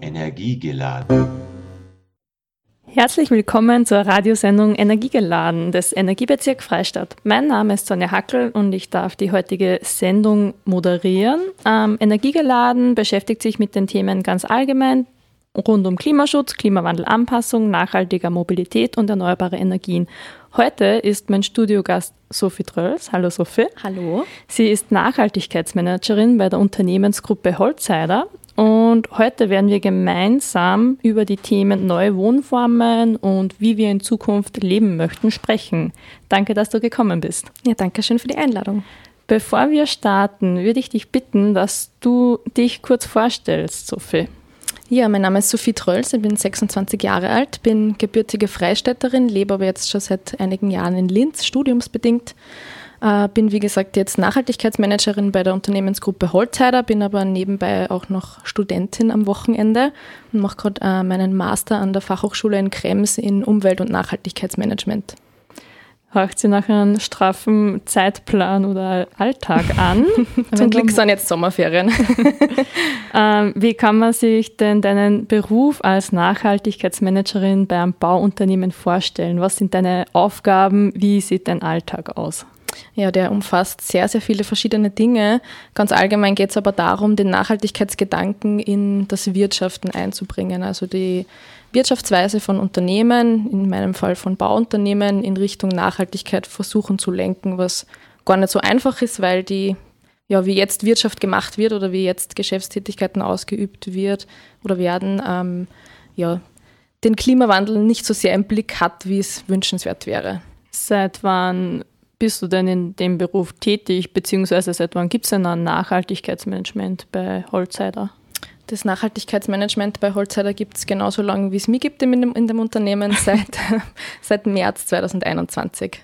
Energiegeladen. Herzlich willkommen zur Radiosendung Energiegeladen des Energiebezirk Freistadt. Mein Name ist Sonja Hackel und ich darf die heutige Sendung moderieren. Ähm, Energiegeladen beschäftigt sich mit den Themen ganz allgemein rund um Klimaschutz, Klimawandelanpassung, nachhaltiger Mobilität und erneuerbare Energien. Heute ist mein Studiogast Sophie Trölls. Hallo Sophie. Hallo. Sie ist Nachhaltigkeitsmanagerin bei der Unternehmensgruppe Holzheider und heute werden wir gemeinsam über die Themen neue Wohnformen und wie wir in Zukunft leben möchten sprechen. Danke, dass du gekommen bist. Ja, danke schön für die Einladung. Bevor wir starten, würde ich dich bitten, dass du dich kurz vorstellst, Sophie. Ja, mein Name ist Sophie Trölls, ich bin 26 Jahre alt, bin gebürtige Freistädterin, lebe aber jetzt schon seit einigen Jahren in Linz, studiumsbedingt. Äh, bin, wie gesagt, jetzt Nachhaltigkeitsmanagerin bei der Unternehmensgruppe Holzheider, bin aber nebenbei auch noch Studentin am Wochenende und mache gerade äh, meinen Master an der Fachhochschule in Krems in Umwelt- und Nachhaltigkeitsmanagement haucht sie nach einem straffen Zeitplan oder Alltag an. Zum Glück sind jetzt Sommerferien. ähm, wie kann man sich denn deinen Beruf als Nachhaltigkeitsmanagerin bei einem Bauunternehmen vorstellen? Was sind deine Aufgaben? Wie sieht dein Alltag aus? Ja, der umfasst sehr, sehr viele verschiedene Dinge. Ganz allgemein geht es aber darum, den Nachhaltigkeitsgedanken in das Wirtschaften einzubringen. Also die Wirtschaftsweise von Unternehmen, in meinem Fall von Bauunternehmen, in Richtung Nachhaltigkeit versuchen zu lenken, was gar nicht so einfach ist, weil die, ja, wie jetzt Wirtschaft gemacht wird oder wie jetzt Geschäftstätigkeiten ausgeübt wird oder werden, ähm, ja, den Klimawandel nicht so sehr im Blick hat, wie es wünschenswert wäre. Seit wann bist du denn in dem Beruf tätig, beziehungsweise seit wann gibt es denn ein Nachhaltigkeitsmanagement bei Holzheider? Das Nachhaltigkeitsmanagement bei Holzheider gibt es genauso lange, wie es mich gibt in dem, in dem Unternehmen, seit, seit März 2021.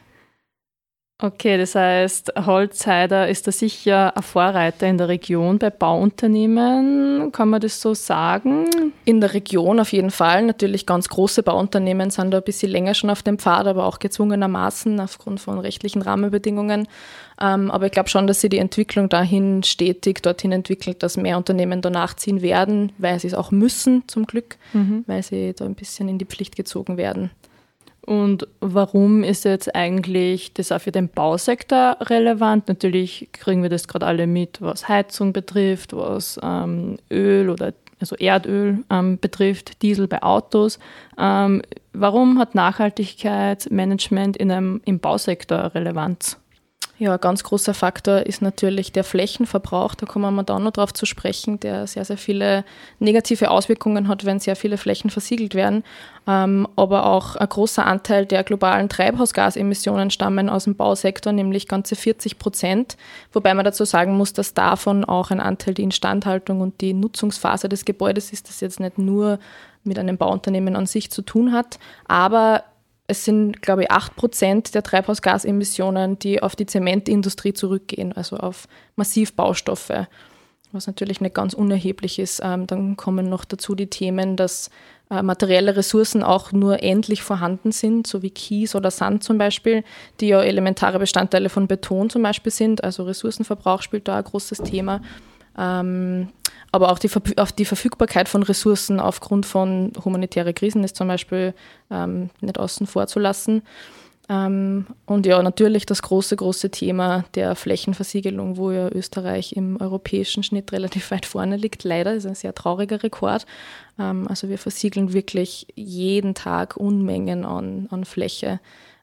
Okay, das heißt, Holzheider ist da sicher ein Vorreiter in der Region bei Bauunternehmen. Kann man das so sagen? In der Region auf jeden Fall. Natürlich ganz große Bauunternehmen sind da ein bisschen länger schon auf dem Pfad, aber auch gezwungenermaßen aufgrund von rechtlichen Rahmenbedingungen. Ähm, aber ich glaube schon, dass sie die Entwicklung dahin stetig dorthin entwickelt, dass mehr Unternehmen danach ziehen werden, weil sie es auch müssen, zum Glück, mhm. weil sie da ein bisschen in die Pflicht gezogen werden. Und warum ist jetzt eigentlich das auch für den Bausektor relevant? Natürlich kriegen wir das gerade alle mit, was Heizung betrifft, was ähm, Öl oder also Erdöl ähm, betrifft, Diesel bei Autos. Ähm, warum hat Nachhaltigkeitsmanagement in einem, im Bausektor Relevanz? Ja, ein ganz großer Faktor ist natürlich der Flächenverbrauch. Da kommen wir dann noch drauf zu sprechen, der sehr, sehr viele negative Auswirkungen hat, wenn sehr viele Flächen versiegelt werden. Ähm, aber auch ein großer Anteil der globalen Treibhausgasemissionen stammen aus dem Bausektor, nämlich ganze 40 Prozent. Wobei man dazu sagen muss, dass davon auch ein Anteil die Instandhaltung und die Nutzungsphase des Gebäudes ist, das jetzt nicht nur mit einem Bauunternehmen an sich zu tun hat. Aber es sind, glaube ich, 8 Prozent der Treibhausgasemissionen, die auf die Zementindustrie zurückgehen, also auf Massivbaustoffe, was natürlich nicht ganz unerheblich ist. Ähm, dann kommen noch dazu die Themen, dass äh, materielle Ressourcen auch nur endlich vorhanden sind, so wie Kies oder Sand zum Beispiel, die ja elementare Bestandteile von Beton zum Beispiel sind. Also Ressourcenverbrauch spielt da ein großes Thema. Aber auch die, auf die Verfügbarkeit von Ressourcen aufgrund von humanitären Krisen ist zum Beispiel ähm, nicht außen vor zu lassen. Ähm, und ja, natürlich das große, große Thema der Flächenversiegelung, wo ja Österreich im europäischen Schnitt relativ weit vorne liegt. Leider ist ein sehr trauriger Rekord. Ähm, also wir versiegeln wirklich jeden Tag Unmengen an, an Fläche,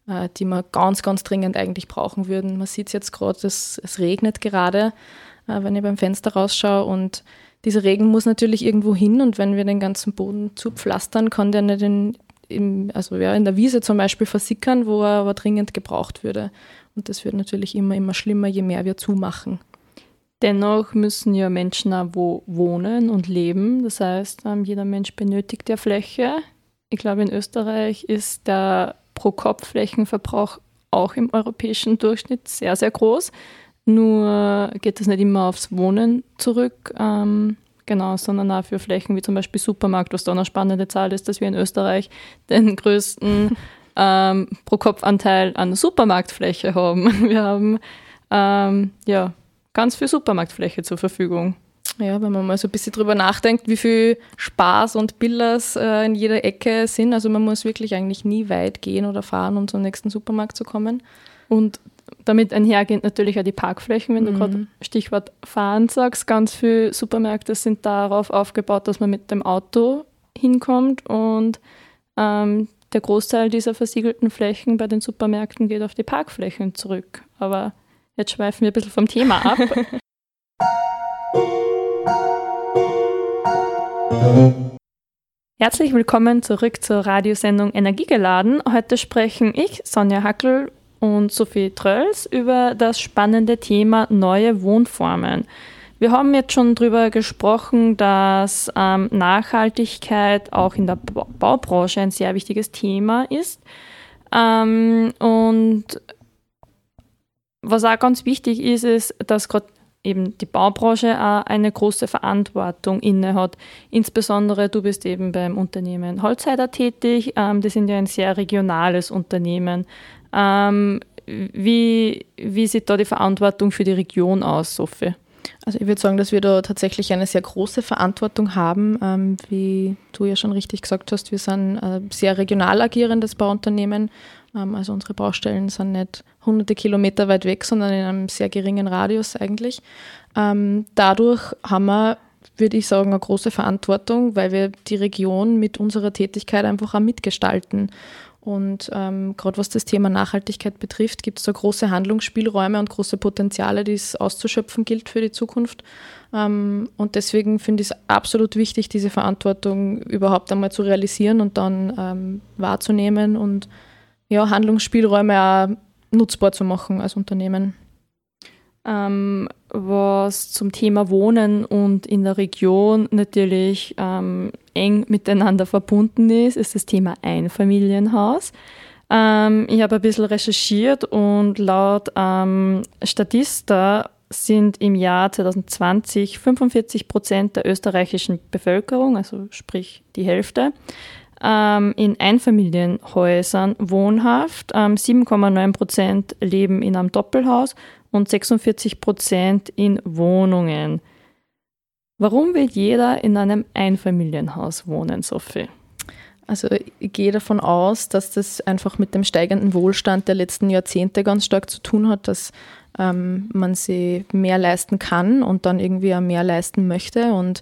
äh, die wir ganz, ganz dringend eigentlich brauchen würden. Man sieht es jetzt gerade, es regnet gerade, äh, wenn ich beim Fenster rausschaue und dieser Regen muss natürlich irgendwo hin und wenn wir den ganzen Boden zupflastern, kann der nicht in, im, also ja, in der Wiese zum Beispiel versickern, wo er aber dringend gebraucht würde. Und das wird natürlich immer, immer schlimmer, je mehr wir zumachen. Dennoch müssen ja Menschen auch wo wohnen und leben. Das heißt, ähm, jeder Mensch benötigt ja Fläche. Ich glaube, in Österreich ist der Pro-Kopf-Flächenverbrauch auch im europäischen Durchschnitt sehr, sehr groß. Nur geht es nicht immer aufs Wohnen zurück, ähm, genau, sondern auch für Flächen wie zum Beispiel Supermarkt, was da eine spannende Zahl ist, dass wir in Österreich den größten ähm, Pro-Kopf-Anteil an Supermarktfläche haben. Wir haben ähm, ja ganz viel Supermarktfläche zur Verfügung. Ja, wenn man mal so ein bisschen drüber nachdenkt, wie viel Spaß und Billers äh, in jeder Ecke sind. Also man muss wirklich eigentlich nie weit gehen oder fahren, um zum nächsten Supermarkt zu kommen. Und damit einhergehend natürlich auch die Parkflächen, wenn mhm. du gerade Stichwort Fahren sagst. Ganz viele Supermärkte sind darauf aufgebaut, dass man mit dem Auto hinkommt und ähm, der Großteil dieser versiegelten Flächen bei den Supermärkten geht auf die Parkflächen zurück. Aber jetzt schweifen wir ein bisschen vom Thema ab. Herzlich willkommen zurück zur Radiosendung Energiegeladen. Heute sprechen ich, Sonja Hackel und Sophie Trölls über das spannende Thema neue Wohnformen. Wir haben jetzt schon darüber gesprochen, dass ähm, Nachhaltigkeit auch in der Baubranche ein sehr wichtiges Thema ist. Ähm, und was auch ganz wichtig ist, ist, dass gerade eben die Baubranche auch eine große Verantwortung innehat. Insbesondere du bist eben beim Unternehmen Holzheider tätig. Ähm, die sind ja ein sehr regionales Unternehmen. Ähm, wie, wie sieht da die Verantwortung für die Region aus, Sophie? Also ich würde sagen, dass wir da tatsächlich eine sehr große Verantwortung haben. Ähm, wie du ja schon richtig gesagt hast, wir sind ein sehr regional agierendes Bauunternehmen. Ähm, also unsere Baustellen sind nicht hunderte Kilometer weit weg, sondern in einem sehr geringen Radius eigentlich. Ähm, dadurch haben wir, würde ich sagen, eine große Verantwortung, weil wir die Region mit unserer Tätigkeit einfach auch mitgestalten. Und ähm, gerade was das Thema Nachhaltigkeit betrifft, gibt es da große Handlungsspielräume und große Potenziale, die es auszuschöpfen gilt für die Zukunft. Ähm, und deswegen finde ich es absolut wichtig, diese Verantwortung überhaupt einmal zu realisieren und dann ähm, wahrzunehmen und ja, Handlungsspielräume auch nutzbar zu machen als Unternehmen. Ähm, was zum Thema Wohnen und in der Region natürlich ähm, eng miteinander verbunden ist, ist das Thema Einfamilienhaus. Ähm, ich habe ein bisschen recherchiert und laut ähm, Statista sind im Jahr 2020 45 Prozent der österreichischen Bevölkerung, also sprich die Hälfte, ähm, in Einfamilienhäusern wohnhaft. Ähm, 7,9 Prozent leben in einem Doppelhaus und 46 Prozent in Wohnungen. Warum will jeder in einem Einfamilienhaus wohnen, Sophie? Also ich gehe davon aus, dass das einfach mit dem steigenden Wohlstand der letzten Jahrzehnte ganz stark zu tun hat, dass ähm, man sie mehr leisten kann und dann irgendwie auch mehr leisten möchte. Und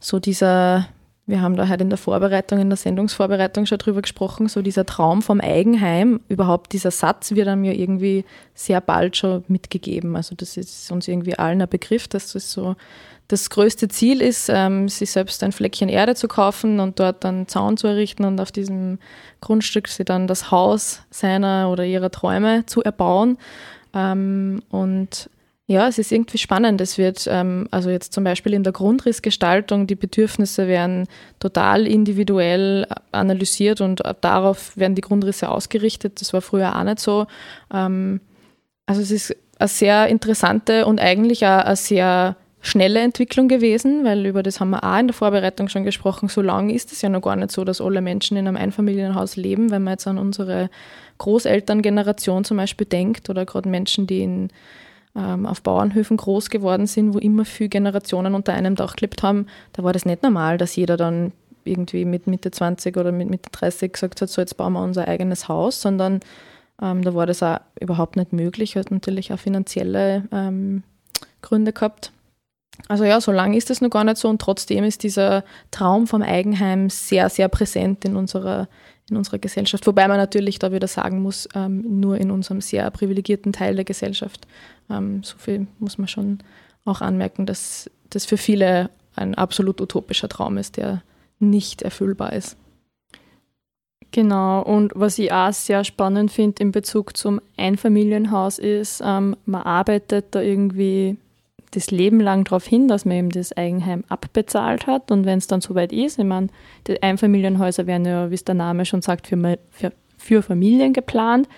so dieser wir haben da halt in der Vorbereitung, in der Sendungsvorbereitung schon drüber gesprochen, so dieser Traum vom Eigenheim, überhaupt dieser Satz wird einem ja irgendwie sehr bald schon mitgegeben. Also das ist uns irgendwie allen ein Begriff, dass das so das größte Ziel ist, ähm, sich selbst ein Fleckchen Erde zu kaufen und dort dann Zaun zu errichten und auf diesem Grundstück sie dann das Haus seiner oder ihrer Träume zu erbauen. Ähm, und ja, es ist irgendwie spannend. Es wird, ähm, also jetzt zum Beispiel in der Grundrissgestaltung, die Bedürfnisse werden total individuell analysiert und darauf werden die Grundrisse ausgerichtet. Das war früher auch nicht so. Ähm, also es ist eine sehr interessante und eigentlich auch eine sehr schnelle Entwicklung gewesen, weil über das haben wir auch in der Vorbereitung schon gesprochen. So lange ist es ja noch gar nicht so, dass alle Menschen in einem Einfamilienhaus leben, wenn man jetzt an unsere Großelterngeneration zum Beispiel denkt oder gerade Menschen, die in auf Bauernhöfen groß geworden sind, wo immer viele Generationen unter einem Dach gelebt haben, da war das nicht normal, dass jeder dann irgendwie mit Mitte 20 oder mit Mitte 30 gesagt hat, so jetzt bauen wir unser eigenes Haus, sondern ähm, da war das auch überhaupt nicht möglich, hat natürlich auch finanzielle ähm, Gründe gehabt. Also ja, so lange ist es noch gar nicht so und trotzdem ist dieser Traum vom Eigenheim sehr, sehr präsent in unserer, in unserer Gesellschaft. Wobei man natürlich da wieder sagen muss, ähm, nur in unserem sehr privilegierten Teil der Gesellschaft. Ähm, so viel muss man schon auch anmerken, dass das für viele ein absolut utopischer Traum ist, der nicht erfüllbar ist. Genau, und was ich auch sehr spannend finde in Bezug zum Einfamilienhaus ist, ähm, man arbeitet da irgendwie das Leben lang darauf hin, dass man eben das Eigenheim abbezahlt hat. Und wenn es dann soweit ist, ich meine, die Einfamilienhäuser werden ja, wie es der Name schon sagt, für, für, für Familien geplant.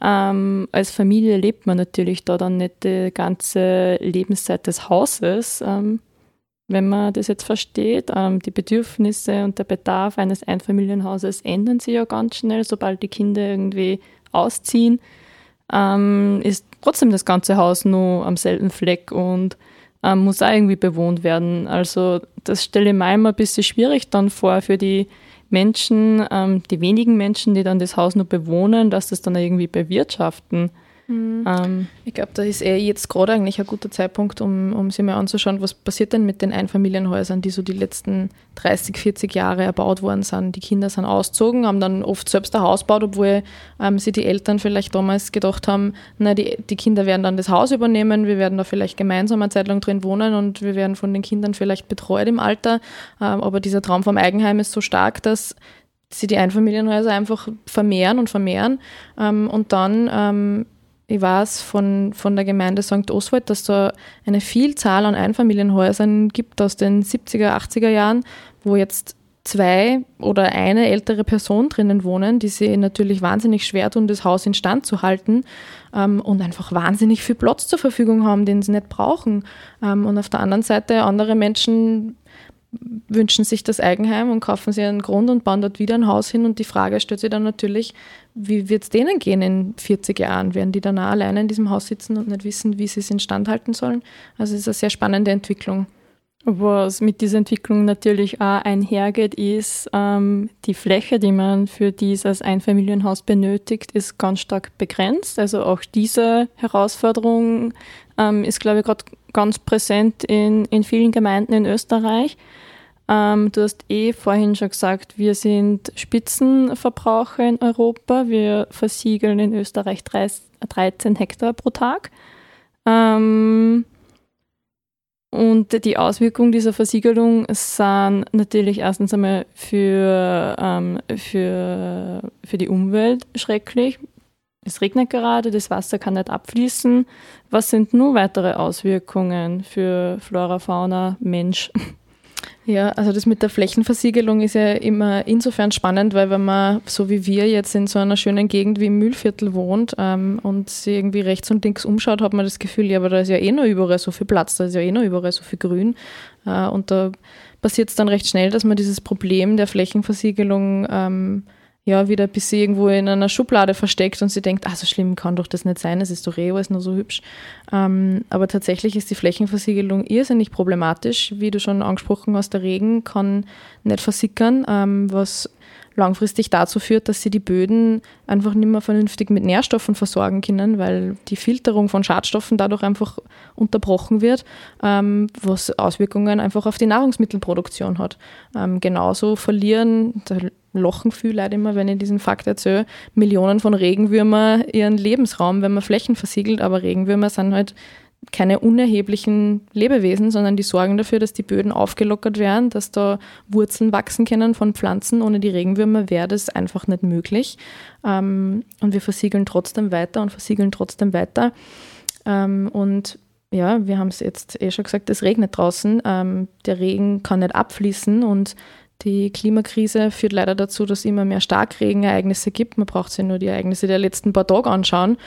Ähm, als Familie lebt man natürlich da dann nicht die ganze Lebenszeit des Hauses. Ähm, wenn man das jetzt versteht, ähm, die Bedürfnisse und der Bedarf eines Einfamilienhauses ändern sich ja ganz schnell, sobald die Kinder irgendwie ausziehen, ähm, ist trotzdem das ganze Haus nur am selben Fleck und ähm, muss auch irgendwie bewohnt werden. Also das stelle ich mir immer ein bisschen schwierig dann vor für die Menschen, ähm, die wenigen Menschen, die dann das Haus nur bewohnen, dass das dann irgendwie bewirtschaften. Mhm. Ähm, ich glaube, da ist eh jetzt gerade eigentlich ein guter Zeitpunkt, um, um sich mal anzuschauen, was passiert denn mit den Einfamilienhäusern, die so die letzten 30, 40 Jahre erbaut worden sind. Die Kinder sind ausgezogen, haben dann oft selbst ein Haus gebaut, obwohl ähm, sie die Eltern vielleicht damals gedacht haben, na, die, die Kinder werden dann das Haus übernehmen, wir werden da vielleicht gemeinsam eine Zeit lang drin wohnen und wir werden von den Kindern vielleicht betreut im Alter. Ähm, aber dieser Traum vom Eigenheim ist so stark, dass sie die Einfamilienhäuser einfach vermehren und vermehren ähm, und dann ähm, ich weiß von, von der Gemeinde St. Oswald, dass da eine Vielzahl an Einfamilienhäusern gibt aus den 70er, 80er Jahren, wo jetzt zwei oder eine ältere Person drinnen wohnen, die sich natürlich wahnsinnig schwer tun, das Haus instand zu halten ähm, und einfach wahnsinnig viel Platz zur Verfügung haben, den sie nicht brauchen. Ähm, und auf der anderen Seite andere Menschen wünschen sich das Eigenheim und kaufen sich einen Grund und bauen dort wieder ein Haus hin. Und die Frage stellt sich dann natürlich, wie wird es denen gehen in 40 Jahren? Werden die dann auch alleine in diesem Haus sitzen und nicht wissen, wie sie es instand halten sollen? Also es ist eine sehr spannende Entwicklung. Was mit dieser Entwicklung natürlich auch einhergeht, ist, ähm, die Fläche, die man für dieses Einfamilienhaus benötigt, ist ganz stark begrenzt. Also auch diese Herausforderung ähm, ist, glaube ich, gerade ganz präsent in, in vielen Gemeinden in Österreich. Ähm, du hast eh vorhin schon gesagt, wir sind Spitzenverbraucher in Europa. Wir versiegeln in Österreich 13 Hektar pro Tag. Ähm, und die Auswirkungen dieser Versiegelung sind natürlich erstens einmal für, ähm, für, für die Umwelt schrecklich. Es regnet gerade, das Wasser kann nicht abfließen. Was sind nun weitere Auswirkungen für Flora, Fauna, Mensch? Ja, also das mit der Flächenversiegelung ist ja immer insofern spannend, weil wenn man, so wie wir jetzt in so einer schönen Gegend wie im Mühlviertel wohnt ähm, und sich irgendwie rechts und links umschaut, hat man das Gefühl, ja, aber da ist ja eh noch überall so viel Platz, da ist ja eh noch überall so viel Grün. Äh, und da passiert es dann recht schnell, dass man dieses Problem der Flächenversiegelung ähm, ja, wieder bis sie irgendwo in einer Schublade versteckt und sie denkt, ah, so schlimm kann doch das nicht sein, es ist doch eh alles nur so hübsch. Ähm, aber tatsächlich ist die Flächenversiegelung irrsinnig problematisch. Wie du schon angesprochen hast, der Regen kann nicht versickern, ähm, was langfristig dazu führt, dass sie die Böden einfach nicht mehr vernünftig mit Nährstoffen versorgen können, weil die Filterung von Schadstoffen dadurch einfach unterbrochen wird, ähm, was Auswirkungen einfach auf die Nahrungsmittelproduktion hat. Ähm, genauso verlieren, da lachen viele Leute immer, wenn ich diesen Fakt erzähle, Millionen von Regenwürmer ihren Lebensraum, wenn man Flächen versiegelt, aber Regenwürmer sind halt keine unerheblichen Lebewesen, sondern die sorgen dafür, dass die Böden aufgelockert werden, dass da Wurzeln wachsen können von Pflanzen. Ohne die Regenwürmer wäre das einfach nicht möglich. Ähm, und wir versiegeln trotzdem weiter und versiegeln trotzdem weiter. Ähm, und ja, wir haben es jetzt eh schon gesagt, es regnet draußen. Ähm, der Regen kann nicht abfließen und die Klimakrise führt leider dazu, dass es immer mehr Starkregenereignisse gibt. Man braucht sich nur die Ereignisse der letzten paar Tage anschauen.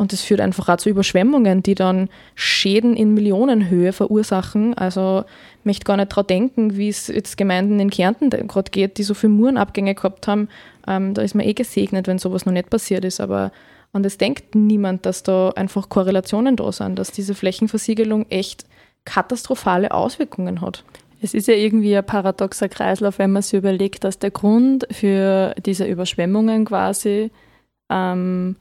Und das führt einfach auch zu Überschwemmungen, die dann Schäden in Millionenhöhe verursachen. Also ich möchte gar nicht daran denken, wie es jetzt Gemeinden in Kärnten gerade geht, die so viele Murenabgänge gehabt haben. Ähm, da ist man eh gesegnet, wenn sowas noch nicht passiert ist. Aber an das denkt niemand, dass da einfach Korrelationen da sind, dass diese Flächenversiegelung echt katastrophale Auswirkungen hat. Es ist ja irgendwie ein paradoxer Kreislauf, wenn man sich überlegt, dass der Grund für diese Überschwemmungen quasi ähm,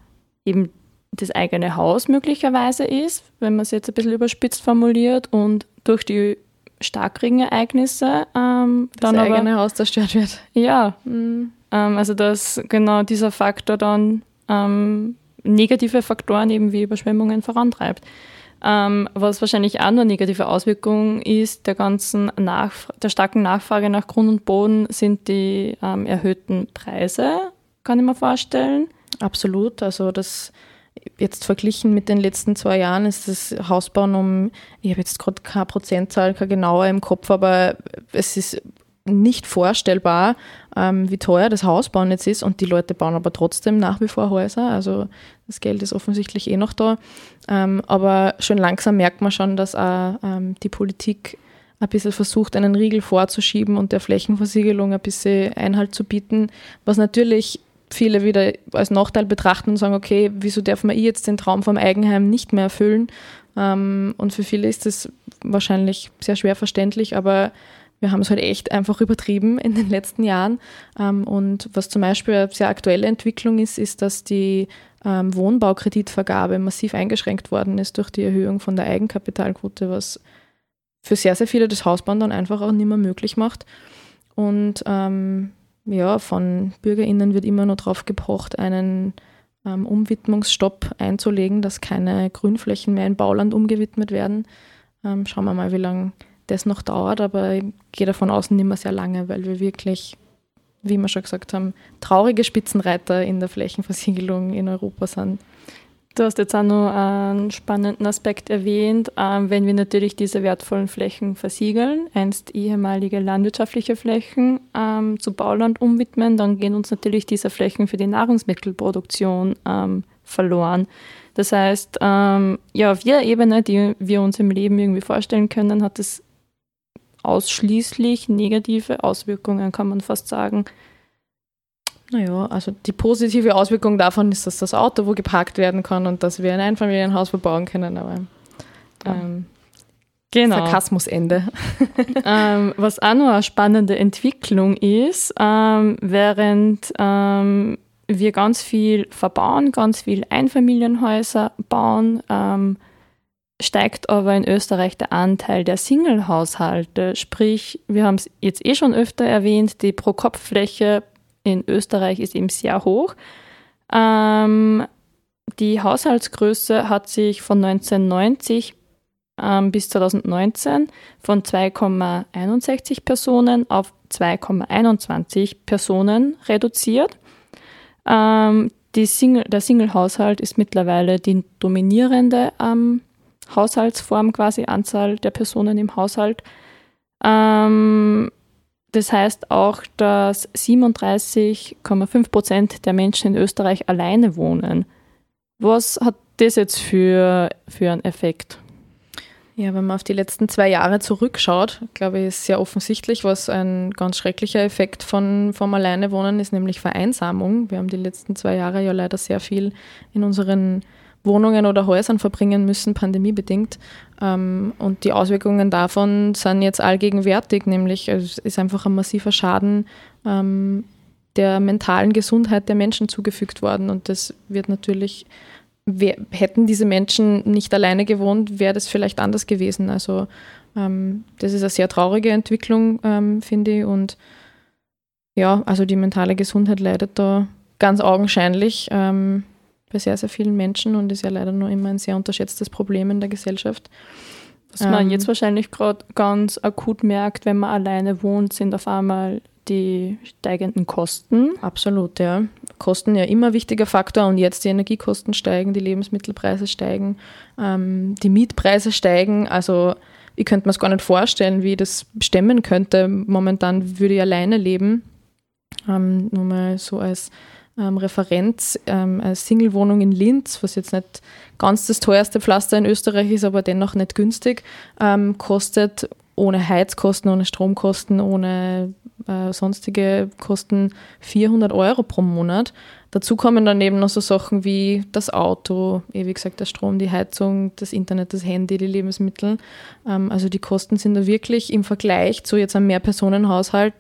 eben das eigene Haus möglicherweise ist, wenn man es jetzt ein bisschen überspitzt formuliert und durch die Starkregenereignisse ähm, das dann eigene aber, Haus zerstört wird. Ja, mhm. ähm, also dass genau dieser Faktor dann ähm, negative Faktoren eben wie Überschwemmungen vorantreibt. Ähm, was wahrscheinlich auch nur negative Auswirkungen ist der ganzen Nachf der starken Nachfrage nach Grund und Boden sind die ähm, erhöhten Preise, kann ich mir vorstellen. Absolut, also das jetzt verglichen mit den letzten zwei Jahren ist das Hausbauen um, ich habe jetzt gerade keine Prozentzahl, keine genaue im Kopf, aber es ist nicht vorstellbar, ähm, wie teuer das Hausbauen jetzt ist und die Leute bauen aber trotzdem nach wie vor Häuser. Also das Geld ist offensichtlich eh noch da. Ähm, aber schon langsam merkt man schon, dass auch ähm, die Politik ein bisschen versucht, einen Riegel vorzuschieben und der Flächenversiegelung ein bisschen Einhalt zu bieten, was natürlich viele wieder als Nachteil betrachten und sagen, okay, wieso darf man jetzt den Traum vom Eigenheim nicht mehr erfüllen? Ähm, und für viele ist das wahrscheinlich sehr schwer verständlich, aber wir haben es halt echt einfach übertrieben in den letzten Jahren. Ähm, und was zum Beispiel eine sehr aktuelle Entwicklung ist, ist, dass die ähm, Wohnbaukreditvergabe massiv eingeschränkt worden ist durch die Erhöhung von der Eigenkapitalquote, was für sehr, sehr viele das Hausbauen dann einfach auch nicht mehr möglich macht. Und ähm, ja, von BürgerInnen wird immer nur darauf gepocht, einen ähm, Umwidmungsstopp einzulegen, dass keine Grünflächen mehr in Bauland umgewidmet werden. Ähm, schauen wir mal, wie lange das noch dauert, aber ich gehe davon aus, nicht mehr sehr lange, weil wir wirklich, wie wir schon gesagt haben, traurige Spitzenreiter in der Flächenversiegelung in Europa sind. Du hast jetzt auch noch einen spannenden Aspekt erwähnt. Ähm, wenn wir natürlich diese wertvollen Flächen versiegeln, einst ehemalige landwirtschaftliche Flächen ähm, zu Bauland umwidmen, dann gehen uns natürlich diese Flächen für die Nahrungsmittelproduktion ähm, verloren. Das heißt, ja, auf jeder Ebene, die wir uns im Leben irgendwie vorstellen können, hat es ausschließlich negative Auswirkungen, kann man fast sagen. Naja, also die positive Auswirkung davon ist, dass das Auto wo geparkt werden kann und dass wir ein Einfamilienhaus verbauen können, aber ähm, genau. Sarkasmusende. ähm, was auch noch eine spannende Entwicklung ist, ähm, während ähm, wir ganz viel verbauen, ganz viel Einfamilienhäuser bauen, ähm, steigt aber in Österreich der Anteil der Single-Haushalte. Sprich, wir haben es jetzt eh schon öfter erwähnt, die Pro-Kopf-Fläche in Österreich ist eben sehr hoch. Ähm, die Haushaltsgröße hat sich von 1990 ähm, bis 2019 von 2,61 Personen auf 2,21 Personen reduziert. Ähm, Single, der Single-Haushalt ist mittlerweile die dominierende ähm, Haushaltsform, quasi Anzahl der Personen im Haushalt. Ähm, das heißt auch, dass 37,5 Prozent der Menschen in Österreich alleine wohnen. Was hat das jetzt für, für einen Effekt? Ja, wenn man auf die letzten zwei Jahre zurückschaut, glaube ich, ist sehr offensichtlich, was ein ganz schrecklicher Effekt von, vom Alleinewohnen ist, nämlich Vereinsamung. Wir haben die letzten zwei Jahre ja leider sehr viel in unseren Wohnungen oder Häusern verbringen müssen, pandemiebedingt. Ähm, und die Auswirkungen davon sind jetzt allgegenwärtig, nämlich es ist einfach ein massiver Schaden ähm, der mentalen Gesundheit der Menschen zugefügt worden. Und das wird natürlich, hätten diese Menschen nicht alleine gewohnt, wäre das vielleicht anders gewesen. Also ähm, das ist eine sehr traurige Entwicklung, finde ich. Und ja, also die mentale Gesundheit leidet da ganz augenscheinlich bei sehr, sehr vielen Menschen und ist ja leider nur immer ein sehr unterschätztes Problem in der Gesellschaft. Was man ähm, jetzt wahrscheinlich gerade ganz akut merkt, wenn man alleine wohnt, sind auf einmal die steigenden Kosten. Absolut, ja. Kosten ja immer ein wichtiger Faktor und jetzt die Energiekosten steigen, die Lebensmittelpreise steigen, ähm, die Mietpreise steigen. Also ich könnte mir es gar nicht vorstellen, wie ich das stemmen könnte. Momentan würde ich alleine leben. Ähm, nur mal so als ähm, Referenz, ähm, eine Singlewohnung in Linz, was jetzt nicht ganz das teuerste Pflaster in Österreich ist, aber dennoch nicht günstig, ähm, kostet ohne Heizkosten, ohne Stromkosten, ohne äh, sonstige Kosten 400 Euro pro Monat. Dazu kommen dann eben noch so Sachen wie das Auto, eh wie gesagt der Strom, die Heizung, das Internet, das Handy, die Lebensmittel. Ähm, also die Kosten sind da wirklich im Vergleich zu jetzt einem Mehrpersonenhaushalt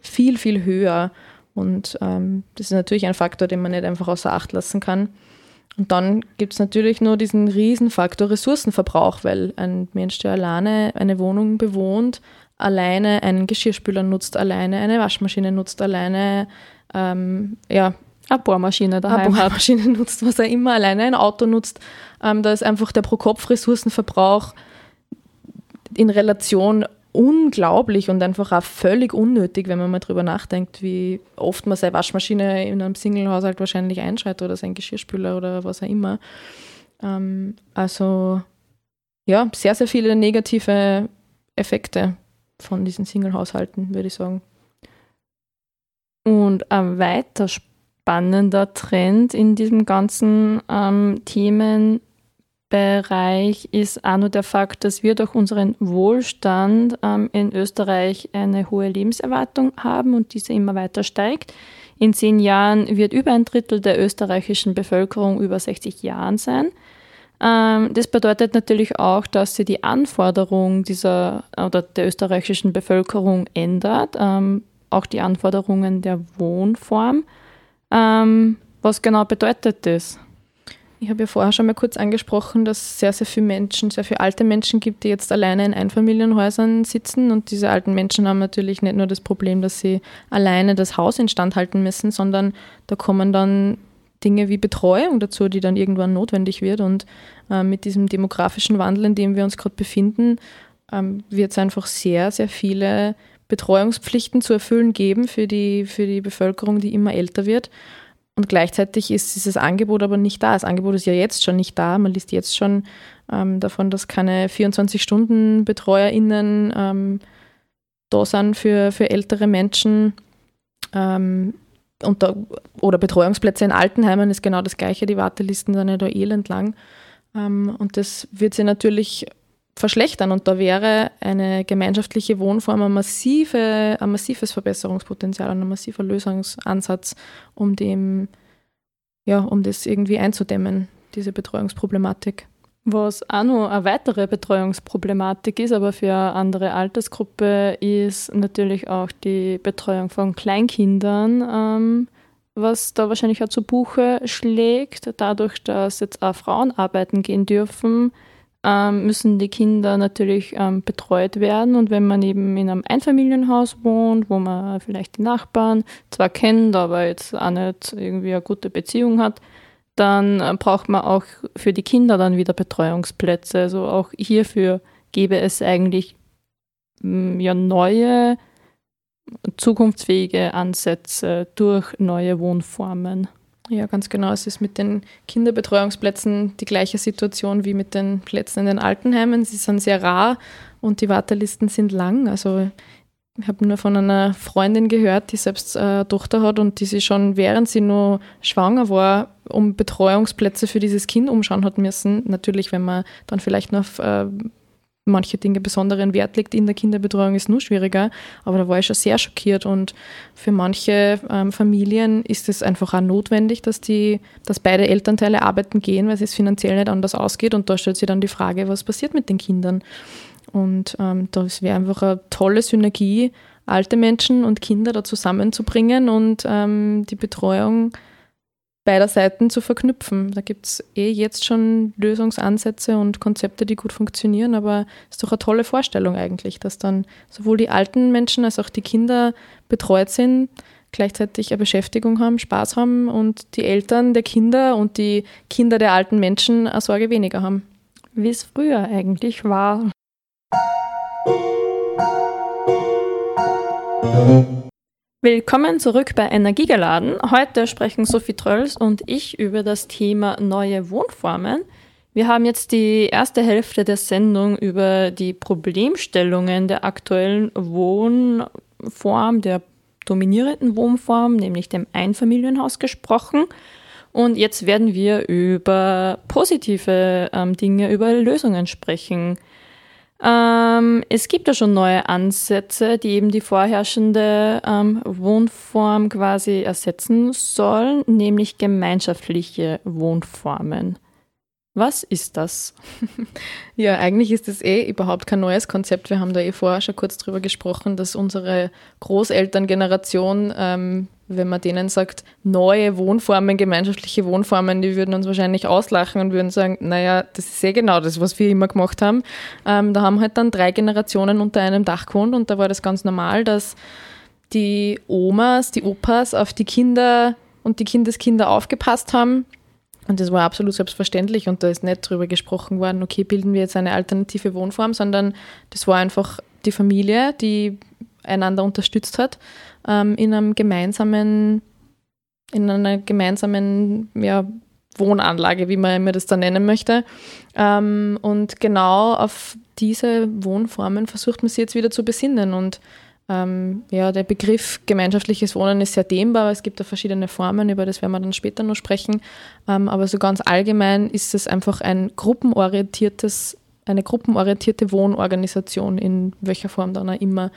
viel, viel höher. Und ähm, das ist natürlich ein Faktor, den man nicht einfach außer Acht lassen kann. Und dann gibt es natürlich nur diesen Riesenfaktor Ressourcenverbrauch, weil ein Mensch, der alleine eine Wohnung bewohnt, alleine einen Geschirrspüler nutzt, alleine eine Waschmaschine nutzt, alleine ähm, ja, eine Bohrmaschine daheim eine Bohrmaschine nutzt, was er immer alleine ein Auto nutzt. Ähm, da ist einfach der Pro-Kopf-Ressourcenverbrauch in Relation unglaublich und einfach auch völlig unnötig, wenn man mal drüber nachdenkt, wie oft man seine Waschmaschine in einem Single-Haushalt wahrscheinlich einschaltet oder sein Geschirrspüler oder was auch immer. Ähm, also ja, sehr, sehr viele negative Effekte von diesen Single-Haushalten, würde ich sagen. Und ein weiter spannender Trend in diesem ganzen ähm, Themen Bereich ist auch nur der Fakt, dass wir durch unseren Wohlstand ähm, in Österreich eine hohe Lebenserwartung haben und diese immer weiter steigt. In zehn Jahren wird über ein Drittel der österreichischen Bevölkerung über 60 Jahren sein. Ähm, das bedeutet natürlich auch, dass sie die Anforderungen dieser oder der österreichischen Bevölkerung ändert, ähm, auch die Anforderungen der Wohnform. Ähm, was genau bedeutet das? Ich habe ja vorher schon mal kurz angesprochen, dass es sehr, sehr viele Menschen, sehr viele alte Menschen gibt, die jetzt alleine in Einfamilienhäusern sitzen. Und diese alten Menschen haben natürlich nicht nur das Problem, dass sie alleine das Haus instand halten müssen, sondern da kommen dann Dinge wie Betreuung dazu, die dann irgendwann notwendig wird. Und äh, mit diesem demografischen Wandel, in dem wir uns gerade befinden, ähm, wird es einfach sehr, sehr viele Betreuungspflichten zu erfüllen geben für die, für die Bevölkerung, die immer älter wird. Und gleichzeitig ist dieses Angebot aber nicht da. Das Angebot ist ja jetzt schon nicht da. Man liest jetzt schon ähm, davon, dass keine 24-Stunden-BetreuerInnen ähm, da sind für, für ältere Menschen. Ähm, und da, oder Betreuungsplätze in Altenheimen ist genau das Gleiche. Die Wartelisten sind ja da elend lang. Ähm, und das wird sich natürlich verschlechtern. Und da wäre eine gemeinschaftliche Wohnform ein, massive, ein massives Verbesserungspotenzial und ein massiver Lösungsansatz, um dem, ja, um das irgendwie einzudämmen, diese Betreuungsproblematik. Was auch noch eine weitere Betreuungsproblematik ist, aber für eine andere Altersgruppe, ist natürlich auch die Betreuung von Kleinkindern, ähm, was da wahrscheinlich auch zu Buche schlägt. Dadurch, dass jetzt auch Frauen arbeiten gehen dürfen, ähm, müssen die Kinder natürlich ähm, betreut werden. Und wenn man eben in einem Einfamilienhaus wohnt, wo man vielleicht die Nachbarn zwar kennt, aber jetzt auch nicht irgendwie eine gute Beziehung hat, dann äh, braucht man auch für die Kinder dann wieder Betreuungsplätze. Also auch hierfür gäbe es eigentlich mm, ja neue, zukunftsfähige Ansätze durch neue Wohnformen. Ja, ganz genau. Es ist mit den Kinderbetreuungsplätzen die gleiche Situation wie mit den Plätzen in den Altenheimen. Sie sind sehr rar und die Wartelisten sind lang. Also ich habe nur von einer Freundin gehört, die selbst eine Tochter hat und die sich schon während sie nur schwanger war, um Betreuungsplätze für dieses Kind umschauen hat müssen. Natürlich, wenn man dann vielleicht noch auf äh, manche Dinge besonderen Wert legt in der Kinderbetreuung, ist nur schwieriger. Aber da war ich schon sehr schockiert. Und für manche ähm, Familien ist es einfach auch notwendig, dass, die, dass beide Elternteile arbeiten gehen, weil es finanziell nicht anders ausgeht. Und da stellt sich dann die Frage, was passiert mit den Kindern? Und ähm, das wäre einfach eine tolle Synergie, alte Menschen und Kinder da zusammenzubringen und ähm, die Betreuung beider Seiten zu verknüpfen. Da gibt es eh jetzt schon Lösungsansätze und Konzepte, die gut funktionieren, aber es ist doch eine tolle Vorstellung eigentlich, dass dann sowohl die alten Menschen als auch die Kinder betreut sind, gleichzeitig eine Beschäftigung haben, Spaß haben und die Eltern der Kinder und die Kinder der alten Menschen eine Sorge weniger haben. Wie es früher eigentlich war. Willkommen zurück bei Energiegeladen. Heute sprechen Sophie Trölls und ich über das Thema neue Wohnformen. Wir haben jetzt die erste Hälfte der Sendung über die Problemstellungen der aktuellen Wohnform, der dominierenden Wohnform, nämlich dem Einfamilienhaus gesprochen. Und jetzt werden wir über positive ähm, Dinge, über Lösungen sprechen. Ähm, es gibt ja schon neue Ansätze, die eben die vorherrschende ähm, Wohnform quasi ersetzen sollen, nämlich gemeinschaftliche Wohnformen. Was ist das? ja, eigentlich ist das eh überhaupt kein neues Konzept. Wir haben da eh vorher schon kurz drüber gesprochen, dass unsere Großelterngeneration, ähm, wenn man denen sagt, neue Wohnformen, gemeinschaftliche Wohnformen, die würden uns wahrscheinlich auslachen und würden sagen, naja, das ist eh genau das, was wir immer gemacht haben. Ähm, da haben halt dann drei Generationen unter einem Dach gewohnt und da war das ganz normal, dass die Omas, die Opas auf die Kinder und die Kindeskinder aufgepasst haben und das war absolut selbstverständlich und da ist nicht drüber gesprochen worden, okay, bilden wir jetzt eine alternative Wohnform, sondern das war einfach die Familie, die einander unterstützt hat, ähm, in einem gemeinsamen, in einer gemeinsamen ja, Wohnanlage, wie man das da nennen möchte. Ähm, und genau auf diese Wohnformen versucht man sich jetzt wieder zu besinnen und ähm, ja, der Begriff gemeinschaftliches Wohnen ist sehr dehnbar. Es gibt da verschiedene Formen, über das werden wir dann später noch sprechen. Ähm, aber so ganz allgemein ist es einfach ein gruppenorientiertes, eine gruppenorientierte Wohnorganisation, in welcher Form dann auch immer.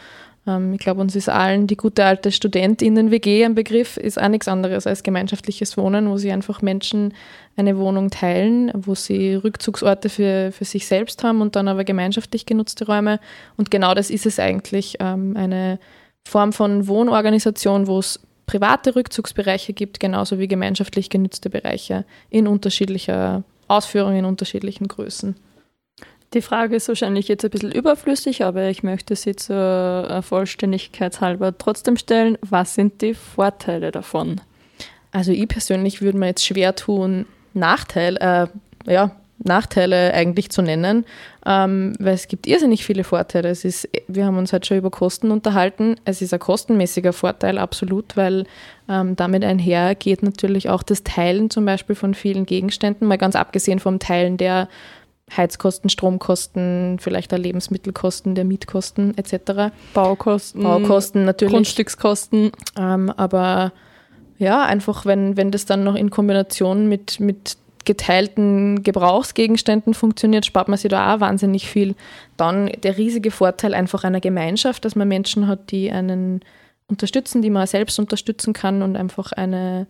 Ähm, ich glaube, uns ist allen die gute alte Studentinnen-WG ein Begriff, ist auch nichts anderes als gemeinschaftliches Wohnen, wo sich einfach Menschen eine Wohnung teilen, wo sie Rückzugsorte für, für sich selbst haben und dann aber gemeinschaftlich genutzte Räume. Und genau das ist es eigentlich, ähm, eine Form von Wohnorganisation, wo es private Rückzugsbereiche gibt, genauso wie gemeinschaftlich genutzte Bereiche in unterschiedlicher Ausführung, in unterschiedlichen Größen. Die Frage ist wahrscheinlich jetzt ein bisschen überflüssig, aber ich möchte sie zur äh, Vollständigkeit halber trotzdem stellen. Was sind die Vorteile davon? Also ich persönlich würde mir jetzt schwer tun, Nachteil, äh, ja, Nachteile eigentlich zu nennen, ähm, weil es gibt irrsinnig viele Vorteile. Es ist, wir haben uns halt schon über Kosten unterhalten. Es ist ein kostenmäßiger Vorteil, absolut, weil ähm, damit einher geht natürlich auch das Teilen zum Beispiel von vielen Gegenständen, mal ganz abgesehen vom Teilen der Heizkosten, Stromkosten, vielleicht auch Lebensmittelkosten, der Mietkosten etc. Baukosten, Baukosten natürlich. Grundstückskosten. Ähm, aber ja, einfach wenn, wenn das dann noch in Kombination mit, mit geteilten Gebrauchsgegenständen funktioniert, spart man sich da auch wahnsinnig viel. Dann der riesige Vorteil einfach einer Gemeinschaft, dass man Menschen hat, die einen unterstützen, die man selbst unterstützen kann und einfach eine,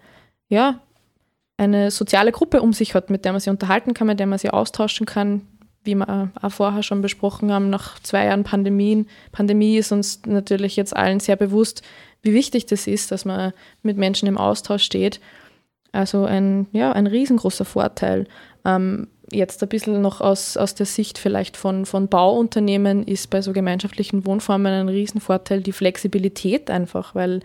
ja, eine soziale Gruppe um sich hat, mit der man sich unterhalten kann, mit der man sich austauschen kann, wie wir auch vorher schon besprochen haben, nach zwei Jahren Pandemien. Pandemie ist uns natürlich jetzt allen sehr bewusst, wie wichtig das ist, dass man mit Menschen im Austausch steht. Also ein, ja, ein riesengroßer Vorteil. Ähm, jetzt ein bisschen noch aus, aus der Sicht vielleicht von, von Bauunternehmen ist bei so gemeinschaftlichen Wohnformen ein Riesenvorteil die Flexibilität einfach, weil,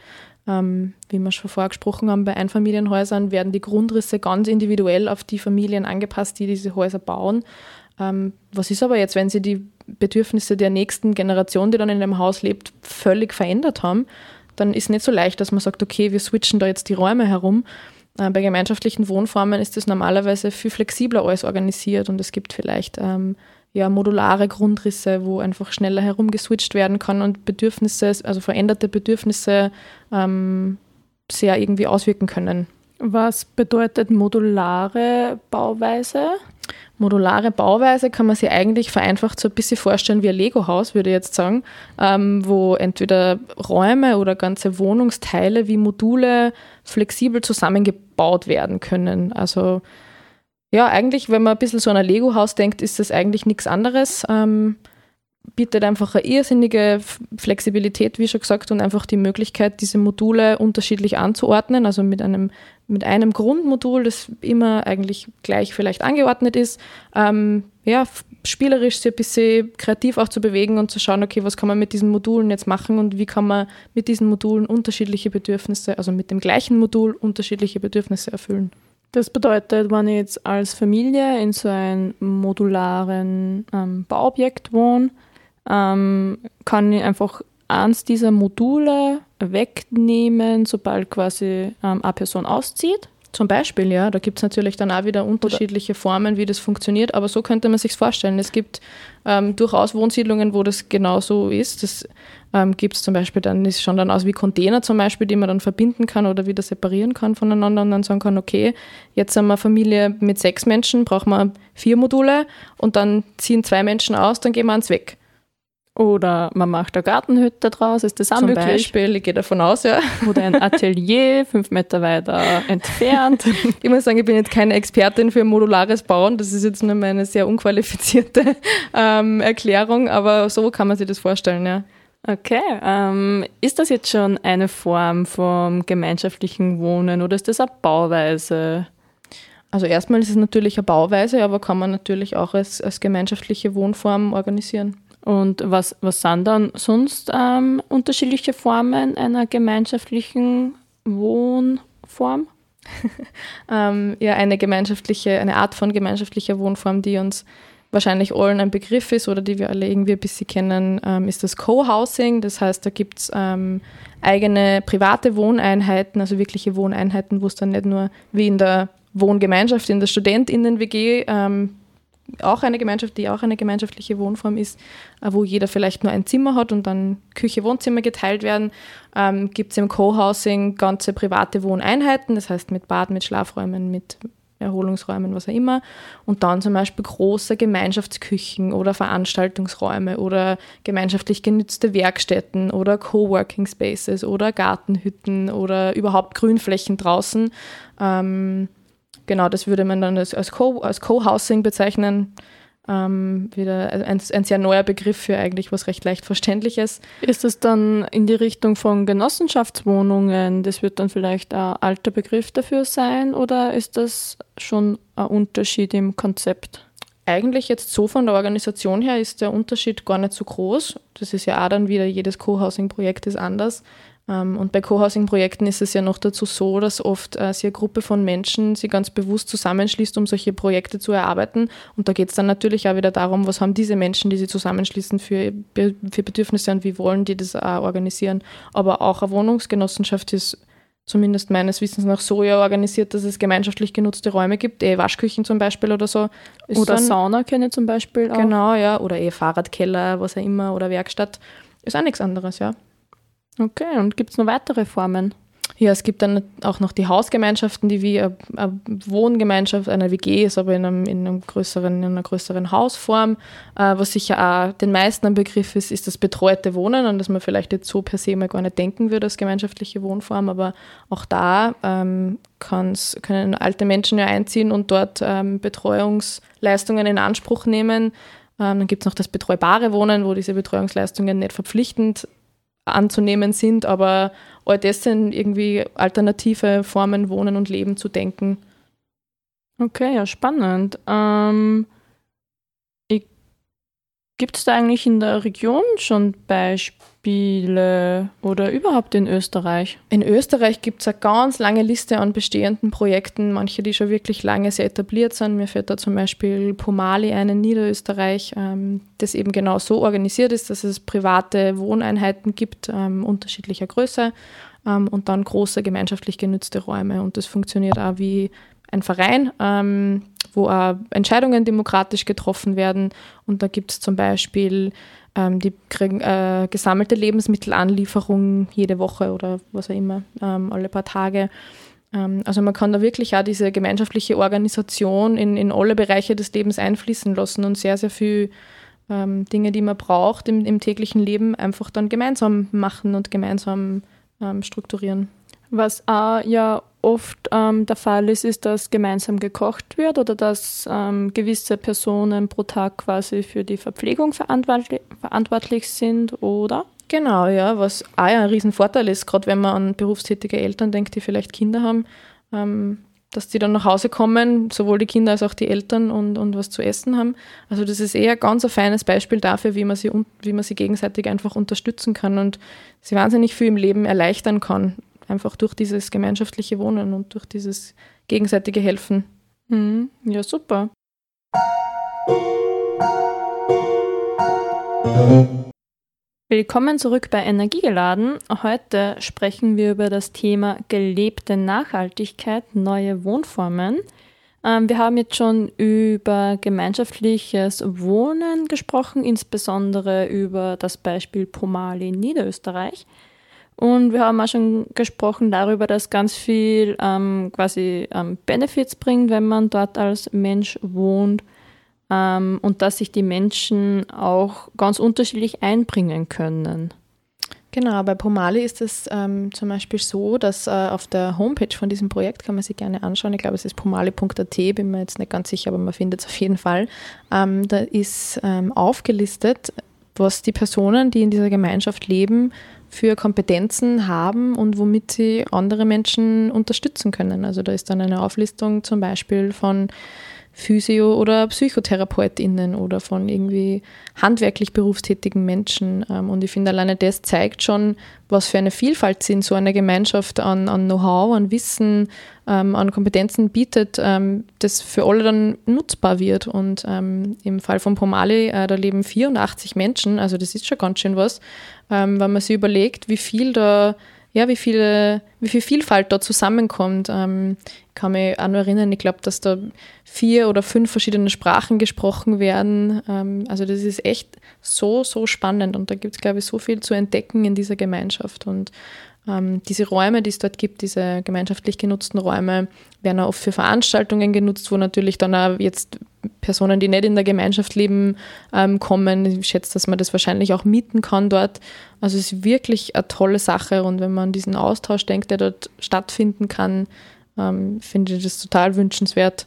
ähm, wie wir schon vorher gesprochen haben, bei Einfamilienhäusern werden die Grundrisse ganz individuell auf die Familien angepasst, die diese Häuser bauen. Ähm, was ist aber jetzt, wenn sie die Bedürfnisse der nächsten Generation, die dann in dem Haus lebt, völlig verändert haben? Dann ist nicht so leicht, dass man sagt, okay, wir switchen da jetzt die Räume herum, äh, bei gemeinschaftlichen Wohnformen ist das normalerweise viel flexibler alles organisiert und es gibt vielleicht ähm, ja, modulare Grundrisse, wo einfach schneller herumgeswitcht werden kann und Bedürfnisse, also veränderte Bedürfnisse ähm, sehr irgendwie auswirken können. Was bedeutet modulare Bauweise? Modulare Bauweise kann man sich eigentlich vereinfacht so ein bisschen vorstellen wie ein Lego-Haus, würde ich jetzt sagen, ähm, wo entweder Räume oder ganze Wohnungsteile wie Module flexibel zusammengebaut werden können. Also ja, eigentlich, wenn man ein bisschen so an ein Lego-Haus denkt, ist das eigentlich nichts anderes. Ähm, bietet einfach eine irrsinnige Flexibilität, wie schon gesagt, und einfach die Möglichkeit, diese Module unterschiedlich anzuordnen, also mit einem, mit einem Grundmodul, das immer eigentlich gleich vielleicht angeordnet ist, ähm, ja, spielerisch sich ein bisschen kreativ auch zu bewegen und zu schauen, okay, was kann man mit diesen Modulen jetzt machen und wie kann man mit diesen Modulen unterschiedliche Bedürfnisse, also mit dem gleichen Modul unterschiedliche Bedürfnisse erfüllen. Das bedeutet, wenn ich jetzt als Familie in so einem modularen ähm, Bauobjekt wohne, ähm, kann ich einfach eins dieser Module wegnehmen, sobald quasi ähm, eine Person auszieht. Zum Beispiel, ja. Da gibt es natürlich dann auch wieder unterschiedliche Formen, wie das funktioniert, aber so könnte man sich vorstellen. Es gibt ähm, durchaus Wohnsiedlungen, wo das genauso ist. Das ähm, gibt es zum Beispiel dann, ist schon dann aus wie Container zum Beispiel, die man dann verbinden kann oder wieder separieren kann voneinander und dann sagen kann, okay, jetzt haben wir Familie mit sechs Menschen, brauchen wir vier Module und dann ziehen zwei Menschen aus, dann gehen wir eins weg. Oder man macht eine Gartenhütte draus, ist das auch Zum möglich? Beispiel, ich gehe davon aus, ja. Oder ein Atelier fünf Meter weiter entfernt. Ich muss sagen, ich bin jetzt keine Expertin für modulares Bauen. Das ist jetzt nur meine sehr unqualifizierte ähm, Erklärung, aber so kann man sich das vorstellen, ja. Okay, ähm, ist das jetzt schon eine Form vom gemeinschaftlichen Wohnen oder ist das eine Bauweise? Also erstmal ist es natürlich eine Bauweise, aber kann man natürlich auch als, als gemeinschaftliche Wohnform organisieren. Und was, was sind dann sonst ähm, unterschiedliche Formen einer gemeinschaftlichen Wohnform? ähm, ja, eine gemeinschaftliche, eine Art von gemeinschaftlicher Wohnform, die uns wahrscheinlich allen ein Begriff ist oder die wir alle irgendwie ein bisschen kennen, ähm, ist das Co-Housing. Das heißt, da gibt es ähm, eigene private Wohneinheiten, also wirkliche Wohneinheiten, wo es dann nicht nur wie in der Wohngemeinschaft, in der StudentInnen-WG ähm, auch eine Gemeinschaft, die auch eine gemeinschaftliche Wohnform ist, äh, wo jeder vielleicht nur ein Zimmer hat und dann Küche, Wohnzimmer geteilt werden, ähm, gibt es im Co-Housing ganze private Wohneinheiten, das heißt mit Bad, mit Schlafräumen, mit Erholungsräumen, was auch immer. Und dann zum Beispiel große Gemeinschaftsküchen oder Veranstaltungsräume oder gemeinschaftlich genützte Werkstätten oder Coworking Spaces oder Gartenhütten oder überhaupt Grünflächen draußen. Ähm, genau, das würde man dann als, als Co-Housing bezeichnen ähm, wieder ein, ein, sehr neuer Begriff für eigentlich was recht leicht Verständliches. Ist es dann in die Richtung von Genossenschaftswohnungen? Das wird dann vielleicht ein alter Begriff dafür sein oder ist das schon ein Unterschied im Konzept? Eigentlich jetzt so von der Organisation her ist der Unterschied gar nicht so groß. Das ist ja auch dann wieder, jedes Co-Housing-Projekt ist anders. Ähm, und bei Co-Housing-Projekten ist es ja noch dazu so, dass oft äh, sich eine Gruppe von Menschen sich ganz bewusst zusammenschließt, um solche Projekte zu erarbeiten. Und da geht es dann natürlich auch wieder darum, was haben diese Menschen, die sich zusammenschließen, für, für Bedürfnisse und wie wollen die das auch organisieren. Aber auch eine Wohnungsgenossenschaft ist zumindest meines Wissens nach so ja organisiert, dass es gemeinschaftlich genutzte Räume gibt, eh Waschküchen zum Beispiel oder so. Ist oder dann, Sauna kenne ich zum Beispiel auch. Genau, ja, oder eh Fahrradkeller, was auch immer, oder Werkstatt. Ist auch nichts anderes, ja. Okay, und gibt es noch weitere Formen? Ja, es gibt dann auch noch die Hausgemeinschaften, die wie eine, eine Wohngemeinschaft einer WG ist, aber in, einem, in, einem größeren, in einer größeren Hausform. Äh, was sicher auch den meisten ein Begriff ist, ist das betreute Wohnen, an das man vielleicht jetzt so per se mal gar nicht denken würde als gemeinschaftliche Wohnform. Aber auch da ähm, können alte Menschen ja einziehen und dort ähm, Betreuungsleistungen in Anspruch nehmen. Ähm, dann gibt es noch das betreubare Wohnen, wo diese Betreuungsleistungen nicht verpflichtend anzunehmen sind, aber all das sind irgendwie alternative Formen, Wohnen und Leben zu denken. Okay, ja, spannend. Ähm, Gibt es da eigentlich in der Region schon Beispiele oder überhaupt in Österreich? In Österreich gibt es eine ganz lange Liste an bestehenden Projekten, manche, die schon wirklich lange sehr etabliert sind. Mir fällt da zum Beispiel Pomali ein in Niederösterreich, ähm, das eben genau so organisiert ist, dass es private Wohneinheiten gibt, ähm, unterschiedlicher Größe ähm, und dann große gemeinschaftlich genützte Räume. Und das funktioniert auch wie ein Verein. Wo auch Entscheidungen demokratisch getroffen werden. Und da gibt es zum Beispiel, ähm, die kriegen äh, gesammelte Lebensmittelanlieferung jede Woche oder was auch immer, ähm, alle paar Tage. Ähm, also man kann da wirklich auch diese gemeinschaftliche Organisation in, in alle Bereiche des Lebens einfließen lassen und sehr, sehr viel ähm, Dinge, die man braucht im, im, täglichen Leben, einfach dann gemeinsam machen und gemeinsam ähm, strukturieren. Was auch ja oft ähm, der Fall ist, ist, dass gemeinsam gekocht wird oder dass ähm, gewisse Personen pro Tag quasi für die Verpflegung verantwortlich, verantwortlich sind, oder? Genau, ja, was auch ein Riesenvorteil ist, gerade wenn man an berufstätige Eltern denkt, die vielleicht Kinder haben, ähm, dass die dann nach Hause kommen, sowohl die Kinder als auch die Eltern und, und was zu essen haben. Also das ist eher ganz ein feines Beispiel dafür, wie man sie, wie man sie gegenseitig einfach unterstützen kann und sie wahnsinnig viel im Leben erleichtern kann einfach durch dieses gemeinschaftliche Wohnen und durch dieses gegenseitige Helfen. Mhm. Ja, super. Willkommen zurück bei Energiegeladen. Heute sprechen wir über das Thema gelebte Nachhaltigkeit, neue Wohnformen. Ähm, wir haben jetzt schon über gemeinschaftliches Wohnen gesprochen, insbesondere über das Beispiel Pomali in Niederösterreich. Und wir haben auch schon gesprochen darüber, dass ganz viel ähm, quasi ähm, Benefits bringt, wenn man dort als Mensch wohnt ähm, und dass sich die Menschen auch ganz unterschiedlich einbringen können. Genau, bei Pomali ist es ähm, zum Beispiel so, dass äh, auf der Homepage von diesem Projekt kann man sich gerne anschauen. Ich glaube, es ist pomali.at, bin mir jetzt nicht ganz sicher, aber man findet es auf jeden Fall. Ähm, da ist ähm, aufgelistet, was die Personen, die in dieser Gemeinschaft leben, für Kompetenzen haben und womit sie andere Menschen unterstützen können. Also da ist dann eine Auflistung zum Beispiel von Physio- oder PsychotherapeutInnen oder von irgendwie handwerklich berufstätigen Menschen. Ähm, und ich finde, alleine das zeigt schon, was für eine Vielfalt in so einer Gemeinschaft an, an Know-how, an Wissen, ähm, an Kompetenzen bietet, ähm, das für alle dann nutzbar wird. Und im Fall von Pomali, äh, da leben 84 Menschen, also das ist schon ganz schön was wenn man sich überlegt, wie viel da, ja, wie viele, wie viel Vielfalt da zusammenkommt. Ähm, ich kann mich auch nur erinnern, ich glaube, dass da vier oder fünf verschiedene Sprachen gesprochen werden. Ähm, also das ist echt so, so spannend und da gibt es, glaube ich, so viel zu entdecken in dieser Gemeinschaft. Und diese Räume, die es dort gibt, diese gemeinschaftlich genutzten Räume, werden auch oft für Veranstaltungen genutzt, wo natürlich dann auch jetzt Personen, die nicht in der Gemeinschaft leben, ähm, kommen. Ich schätze, dass man das wahrscheinlich auch mieten kann dort. Also es ist wirklich eine tolle Sache und wenn man an diesen Austausch denkt, der dort stattfinden kann, ähm, finde ich das total wünschenswert.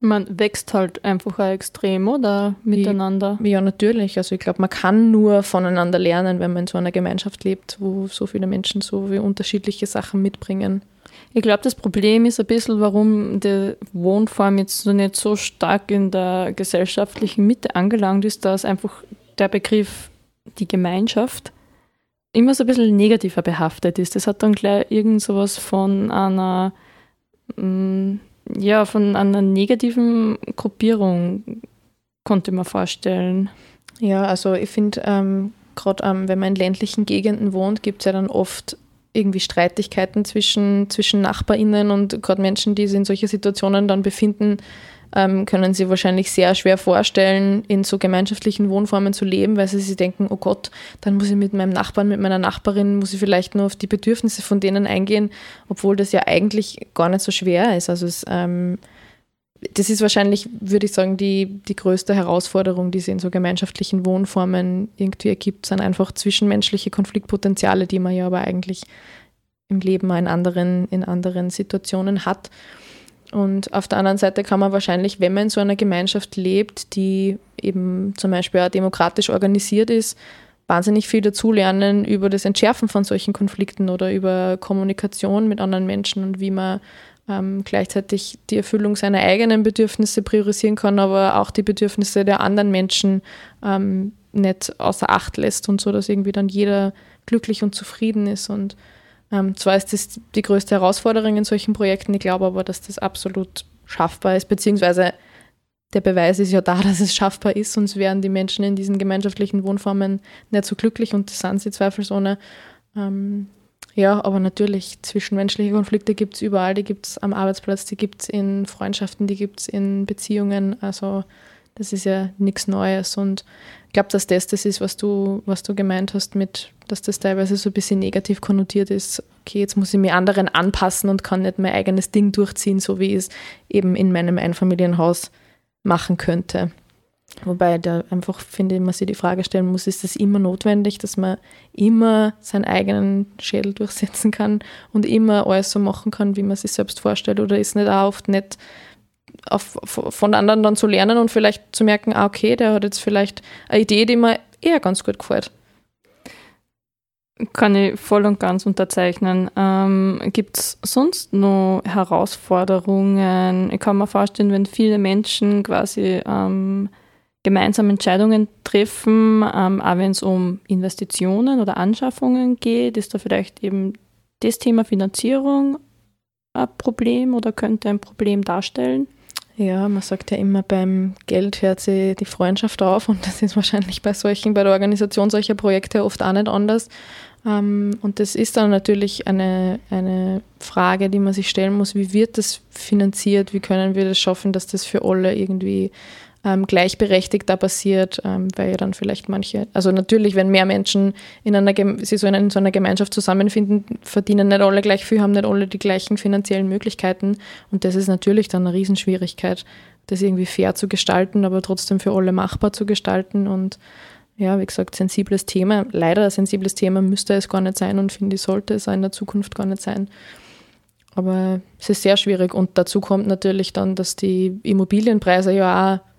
Man wächst halt einfach auch extrem, oder? Miteinander. Wie, ja, natürlich. Also ich glaube, man kann nur voneinander lernen, wenn man in so einer Gemeinschaft lebt, wo so viele Menschen so viele unterschiedliche Sachen mitbringen. Ich glaube, das Problem ist ein bisschen, warum die Wohnform jetzt so nicht so stark in der gesellschaftlichen Mitte angelangt ist, dass einfach der Begriff die Gemeinschaft immer so ein bisschen negativer behaftet ist. Das hat dann gleich irgend sowas von einer mm, ja, von einer negativen Gruppierung konnte man vorstellen. Ja, also ich finde, ähm, gerade ähm, wenn man in ländlichen Gegenden wohnt, gibt es ja dann oft irgendwie Streitigkeiten zwischen, zwischen NachbarInnen und gerade Menschen, die sich in solche Situationen dann befinden, ähm, können sie wahrscheinlich sehr schwer vorstellen, in so gemeinschaftlichen Wohnformen zu leben, weil sie sich denken, oh Gott, dann muss ich mit meinem Nachbarn, mit meiner Nachbarin, muss ich vielleicht nur auf die Bedürfnisse von denen eingehen, obwohl das ja eigentlich gar nicht so schwer ist. Also es, ähm, das ist wahrscheinlich, würde ich sagen, die, die größte Herausforderung, die es in so gemeinschaftlichen Wohnformen irgendwie ergibt, sind einfach zwischenmenschliche Konfliktpotenziale, die man ja aber eigentlich im Leben in anderen, in anderen Situationen hat. Und auf der anderen Seite kann man wahrscheinlich, wenn man in so einer Gemeinschaft lebt, die eben zum Beispiel auch demokratisch organisiert ist, wahnsinnig viel dazulernen über das Entschärfen von solchen Konflikten oder über Kommunikation mit anderen Menschen und wie man ähm, gleichzeitig die Erfüllung seiner eigenen Bedürfnisse priorisieren kann, aber auch die Bedürfnisse der anderen Menschen ähm, nicht außer Acht lässt und so, dass irgendwie dann jeder glücklich und zufrieden ist und ähm, zwar ist das die größte Herausforderung in solchen Projekten, ich glaube aber, dass das absolut schaffbar ist, beziehungsweise der Beweis ist ja da, dass es schaffbar ist, sonst wären die Menschen in diesen gemeinschaftlichen Wohnformen nicht so glücklich und das sind sie zweifelsohne. Ähm, ja, aber natürlich, zwischenmenschliche Konflikte gibt es überall, die gibt es am Arbeitsplatz, die gibt es in Freundschaften, die gibt es in Beziehungen. Also das ist ja nichts Neues und ich glaube, dass das das ist, was du, was du gemeint hast, mit, dass das teilweise so ein bisschen negativ konnotiert ist. Okay, jetzt muss ich mich anderen anpassen und kann nicht mein eigenes Ding durchziehen, so wie ich es eben in meinem Einfamilienhaus machen könnte. Wobei da einfach, finde ich, man sich die Frage stellen muss, ist das immer notwendig, dass man immer seinen eigenen Schädel durchsetzen kann und immer alles so machen kann, wie man sich selbst vorstellt? Oder ist nicht auch oft nicht auf, von anderen dann zu lernen und vielleicht zu merken, ah, okay, der hat jetzt vielleicht eine Idee, die mir eher ganz gut gefällt. Kann ich voll und ganz unterzeichnen. Ähm, Gibt es sonst noch Herausforderungen? Ich kann mir vorstellen, wenn viele Menschen quasi ähm, gemeinsam Entscheidungen treffen, ähm, auch wenn es um Investitionen oder Anschaffungen geht, ist da vielleicht eben das Thema Finanzierung ein Problem oder könnte ein Problem darstellen? Ja, man sagt ja immer, beim Geld hört sich die Freundschaft auf und das ist wahrscheinlich bei solchen, bei der Organisation solcher Projekte oft auch nicht anders. Ähm, und das ist dann natürlich eine, eine Frage, die man sich stellen muss, wie wird das finanziert, wie können wir das schaffen, dass das für alle irgendwie ähm, gleichberechtigt da passiert, ähm, weil ja dann vielleicht manche, also natürlich, wenn mehr Menschen in einer, sie so in, so einer Gemeinschaft zusammenfinden, verdienen nicht alle gleich viel, haben nicht alle die gleichen finanziellen Möglichkeiten und das ist natürlich dann eine Riesenschwierigkeit, das irgendwie fair zu gestalten, aber trotzdem für alle machbar zu gestalten und ja, wie gesagt, sensibles Thema. Leider ein sensibles Thema müsste es gar nicht sein und finde ich, sollte es in der Zukunft gar nicht sein. Aber es ist sehr schwierig und dazu kommt natürlich dann, dass die Immobilienpreise ja auch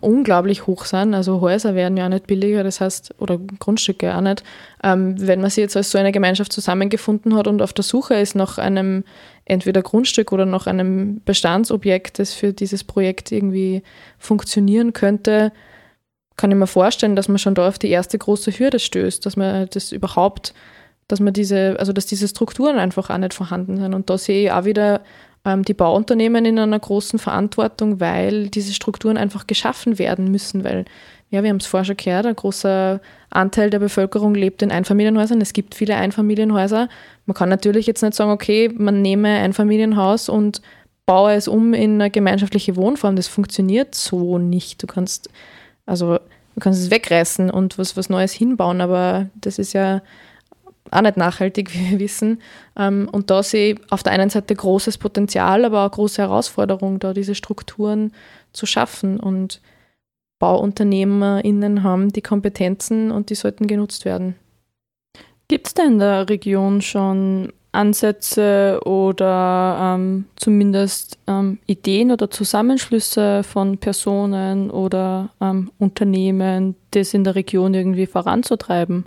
unglaublich hoch sind. Also Häuser werden ja auch nicht billiger, das heißt, oder Grundstücke auch nicht. Ähm, wenn man sich jetzt als so eine Gemeinschaft zusammengefunden hat und auf der Suche ist nach einem entweder Grundstück oder nach einem Bestandsobjekt, das für dieses Projekt irgendwie funktionieren könnte, kann ich mir vorstellen, dass man schon da auf die erste große Hürde stößt, dass man das überhaupt, dass man diese, also dass diese Strukturen einfach auch nicht vorhanden sind. Und da sehe ich auch wieder die Bauunternehmen in einer großen Verantwortung, weil diese Strukturen einfach geschaffen werden müssen, weil ja, wir haben es vorher schon gehört, ein großer Anteil der Bevölkerung lebt in Einfamilienhäusern. Es gibt viele Einfamilienhäuser. Man kann natürlich jetzt nicht sagen, okay, man nehme ein Familienhaus und baue es um in eine gemeinschaftliche Wohnform. Das funktioniert so nicht. Du kannst, also, du kannst es wegreißen und was, was Neues hinbauen, aber das ist ja auch nicht nachhaltig, wie wir wissen. Ähm, und da sehe ich auf der einen Seite großes Potenzial, aber auch große Herausforderung, da diese Strukturen zu schaffen. Und BauunternehmerInnen haben die Kompetenzen und die sollten genutzt werden. Gibt es da in der Region schon Ansätze oder ähm, zumindest ähm, Ideen oder Zusammenschlüsse von Personen oder ähm, Unternehmen, das in der Region irgendwie voranzutreiben?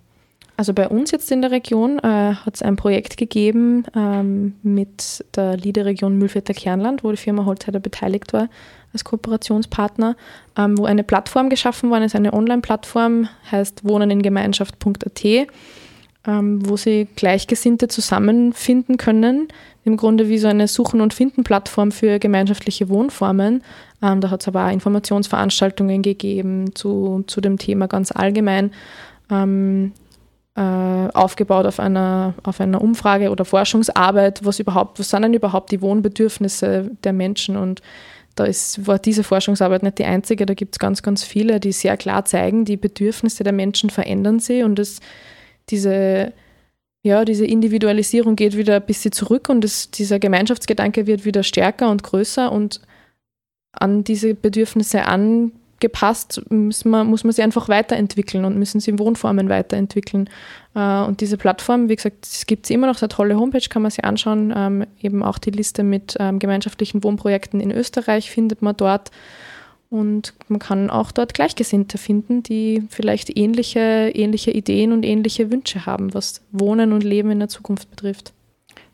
Also bei uns jetzt in der Region äh, hat es ein Projekt gegeben ähm, mit der Liederregion Mühlvierter Kernland, wo die Firma Holzheider beteiligt war als Kooperationspartner, ähm, wo eine Plattform geschaffen worden ist, eine Online-Plattform, heißt wohneningemeinschaft.at, ähm, wo sie Gleichgesinnte zusammenfinden können. Im Grunde wie so eine Suchen- und Finden-Plattform für gemeinschaftliche Wohnformen. Ähm, da hat es aber auch Informationsveranstaltungen gegeben zu, zu dem Thema ganz allgemein. Ähm, äh, aufgebaut auf einer, auf einer Umfrage oder Forschungsarbeit, was überhaupt, was sind denn überhaupt die Wohnbedürfnisse der Menschen? Und da ist, war diese Forschungsarbeit nicht die einzige, da gibt es ganz, ganz viele, die sehr klar zeigen, die Bedürfnisse der Menschen verändern sich und es, diese, ja, diese Individualisierung geht wieder ein bisschen zurück und es, dieser Gemeinschaftsgedanke wird wieder stärker und größer und an diese Bedürfnisse an gepasst, muss man, muss man sie einfach weiterentwickeln und müssen sie in Wohnformen weiterentwickeln. Äh, und diese Plattform, wie gesagt, es gibt sie immer noch, so eine tolle Homepage, kann man sich anschauen. Ähm, eben auch die Liste mit ähm, gemeinschaftlichen Wohnprojekten in Österreich findet man dort. Und man kann auch dort Gleichgesinnte finden, die vielleicht ähnliche, ähnliche Ideen und ähnliche Wünsche haben, was Wohnen und Leben in der Zukunft betrifft.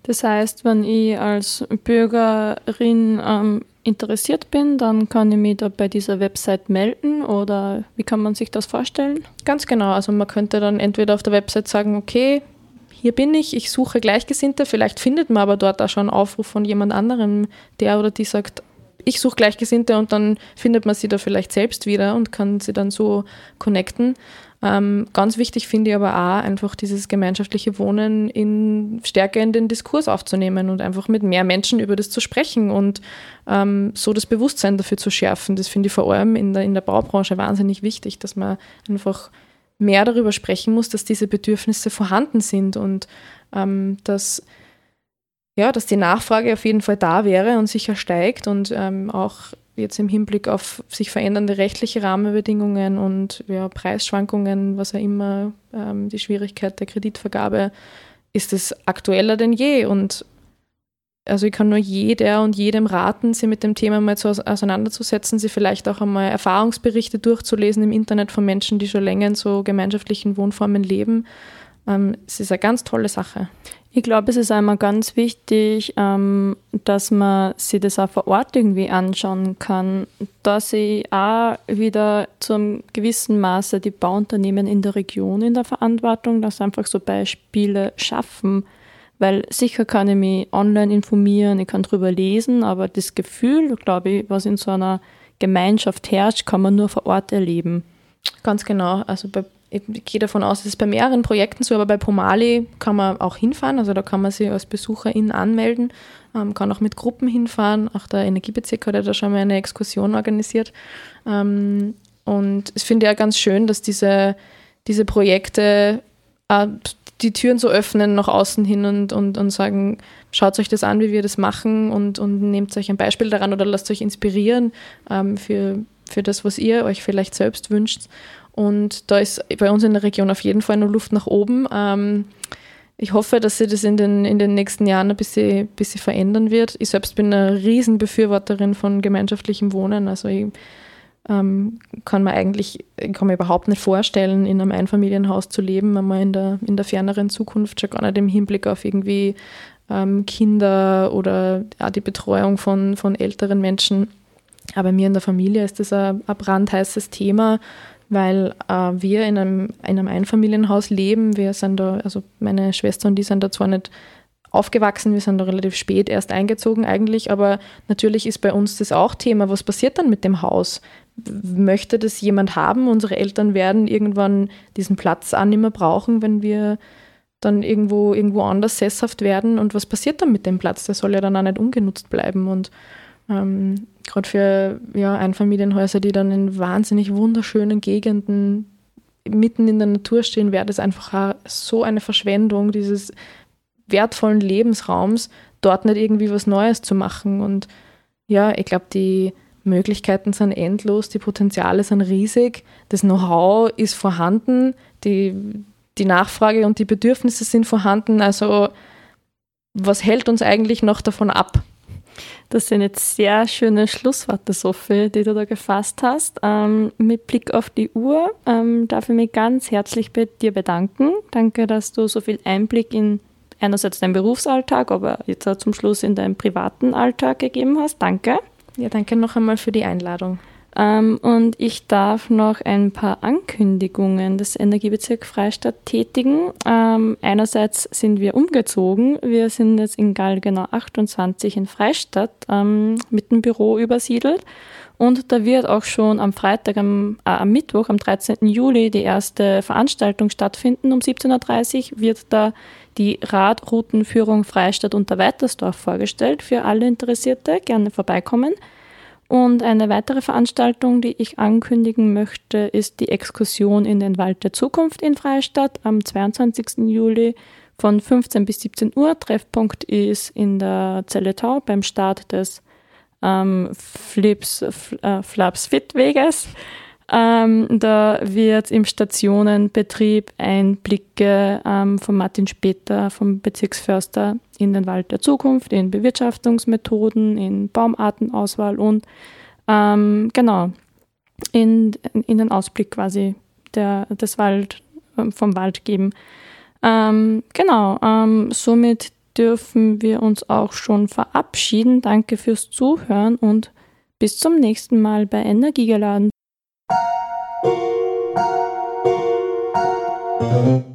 Das heißt, wenn ich als Bürgerin ähm, interessiert bin, dann kann ich mich da bei dieser Website melden oder wie kann man sich das vorstellen? Ganz genau. Also man könnte dann entweder auf der Website sagen, okay, hier bin ich, ich suche Gleichgesinnte. Vielleicht findet man aber dort auch schon einen Aufruf von jemand anderem, der oder die sagt, ich suche Gleichgesinnte und dann findet man sie da vielleicht selbst wieder und kann sie dann so connecten. Ähm, ganz wichtig finde ich aber auch, einfach dieses gemeinschaftliche Wohnen in, stärker in den Diskurs aufzunehmen und einfach mit mehr Menschen über das zu sprechen und ähm, so das Bewusstsein dafür zu schärfen. Das finde ich vor allem in der, in der Baubranche wahnsinnig wichtig, dass man einfach mehr darüber sprechen muss, dass diese Bedürfnisse vorhanden sind und ähm, dass ja, dass die Nachfrage auf jeden Fall da wäre und sicher steigt und ähm, auch jetzt im Hinblick auf sich verändernde rechtliche Rahmenbedingungen und ja, Preisschwankungen, was auch immer, ähm, die Schwierigkeit der Kreditvergabe, ist es aktueller denn je. Und also ich kann nur jeder und jedem raten, sich mit dem Thema mal zu auseinanderzusetzen, sie vielleicht auch einmal Erfahrungsberichte durchzulesen im Internet von Menschen, die schon länger in so gemeinschaftlichen Wohnformen leben. Ähm, es ist eine ganz tolle Sache. Ich glaube, es ist einmal ganz wichtig, ähm, dass man sich das auch vor Ort irgendwie anschauen kann, dass ich auch wieder zu einem gewissen Maße die Bauunternehmen in der Region in der Verantwortung, dass einfach so Beispiele schaffen, weil sicher kann ich mich online informieren, ich kann drüber lesen, aber das Gefühl, glaube ich, was in so einer Gemeinschaft herrscht, kann man nur vor Ort erleben. Ganz genau. Also bei ich gehe davon aus, es ist bei mehreren Projekten so, aber bei Pomali kann man auch hinfahren, also da kann man sich als Besucherin anmelden, ähm, kann auch mit Gruppen hinfahren. Auch der Energiebezirk hat ja da schon mal eine Exkursion organisiert. Ähm, und es finde ich ja ganz schön, dass diese, diese Projekte äh, die Türen so öffnen nach außen hin und, und, und sagen, schaut euch das an, wie wir das machen und, und nehmt euch ein Beispiel daran oder lasst euch inspirieren ähm, für, für das, was ihr euch vielleicht selbst wünscht. Und da ist bei uns in der Region auf jeden Fall noch Luft nach oben. Ähm, ich hoffe, dass sich das in den, in den nächsten Jahren ein bisschen, bisschen verändern wird. Ich selbst bin eine Riesenbefürworterin von gemeinschaftlichem Wohnen. Also ich ähm, kann mir eigentlich ich kann mir überhaupt nicht vorstellen, in einem Einfamilienhaus zu leben, einmal in der, in der ferneren Zukunft, schon gar nicht im Hinblick auf irgendwie ähm, Kinder oder ja, die Betreuung von, von älteren Menschen. Aber mir in der Familie ist das ein, ein brandheißes Thema weil äh, wir in einem, in einem Einfamilienhaus leben. Wir sind da, also meine Schwester und die sind da zwar nicht aufgewachsen, wir sind da relativ spät erst eingezogen eigentlich, aber natürlich ist bei uns das auch Thema. Was passiert dann mit dem Haus? Möchte das jemand haben? Unsere Eltern werden irgendwann diesen Platz auch nicht mehr brauchen, wenn wir dann irgendwo, irgendwo anders sesshaft werden. Und was passiert dann mit dem Platz? Der soll ja dann auch nicht ungenutzt bleiben. Und ähm, Gerade für ja, Einfamilienhäuser, die dann in wahnsinnig wunderschönen Gegenden mitten in der Natur stehen, wäre das einfach so eine Verschwendung dieses wertvollen Lebensraums, dort nicht irgendwie was Neues zu machen. Und ja, ich glaube, die Möglichkeiten sind endlos, die Potenziale sind riesig, das Know-how ist vorhanden, die, die Nachfrage und die Bedürfnisse sind vorhanden. Also was hält uns eigentlich noch davon ab? Das sind jetzt sehr schöne Schlussworte, Sophie, die du da gefasst hast. Ähm, mit Blick auf die Uhr ähm, darf ich mich ganz herzlich bei dir bedanken. Danke, dass du so viel Einblick in einerseits deinen Berufsalltag, aber jetzt auch zum Schluss in deinen privaten Alltag gegeben hast. Danke. Ja, danke noch einmal für die Einladung. Ähm, und ich darf noch ein paar Ankündigungen des Energiebezirk Freistadt tätigen. Ähm, einerseits sind wir umgezogen. Wir sind jetzt in Galgenau 28 in Freistadt ähm, mit dem Büro übersiedelt. Und da wird auch schon am Freitag, am, äh, am Mittwoch, am 13. Juli, die erste Veranstaltung stattfinden. Um 17.30 Uhr wird da die Radroutenführung Freistadt unter Weitersdorf vorgestellt. Für alle Interessierte gerne vorbeikommen. Und eine weitere Veranstaltung, die ich ankündigen möchte, ist die Exkursion in den Wald der Zukunft in Freistadt am 22. Juli von 15 bis 17 Uhr. Treffpunkt ist in der Zelle Tau beim Start des ähm, Flips, äh, Flaps Fit Weges. Ähm, da wird im Stationenbetrieb Einblicke ähm, von Martin Später, vom Bezirksförster, in den Wald der Zukunft, in Bewirtschaftungsmethoden, in Baumartenauswahl und ähm, genau in, in den Ausblick quasi der, des Wald, ähm, vom Wald geben. Ähm, genau, ähm, somit dürfen wir uns auch schon verabschieden. Danke fürs Zuhören und bis zum nächsten Mal bei Energiegeladen. Mm-hmm.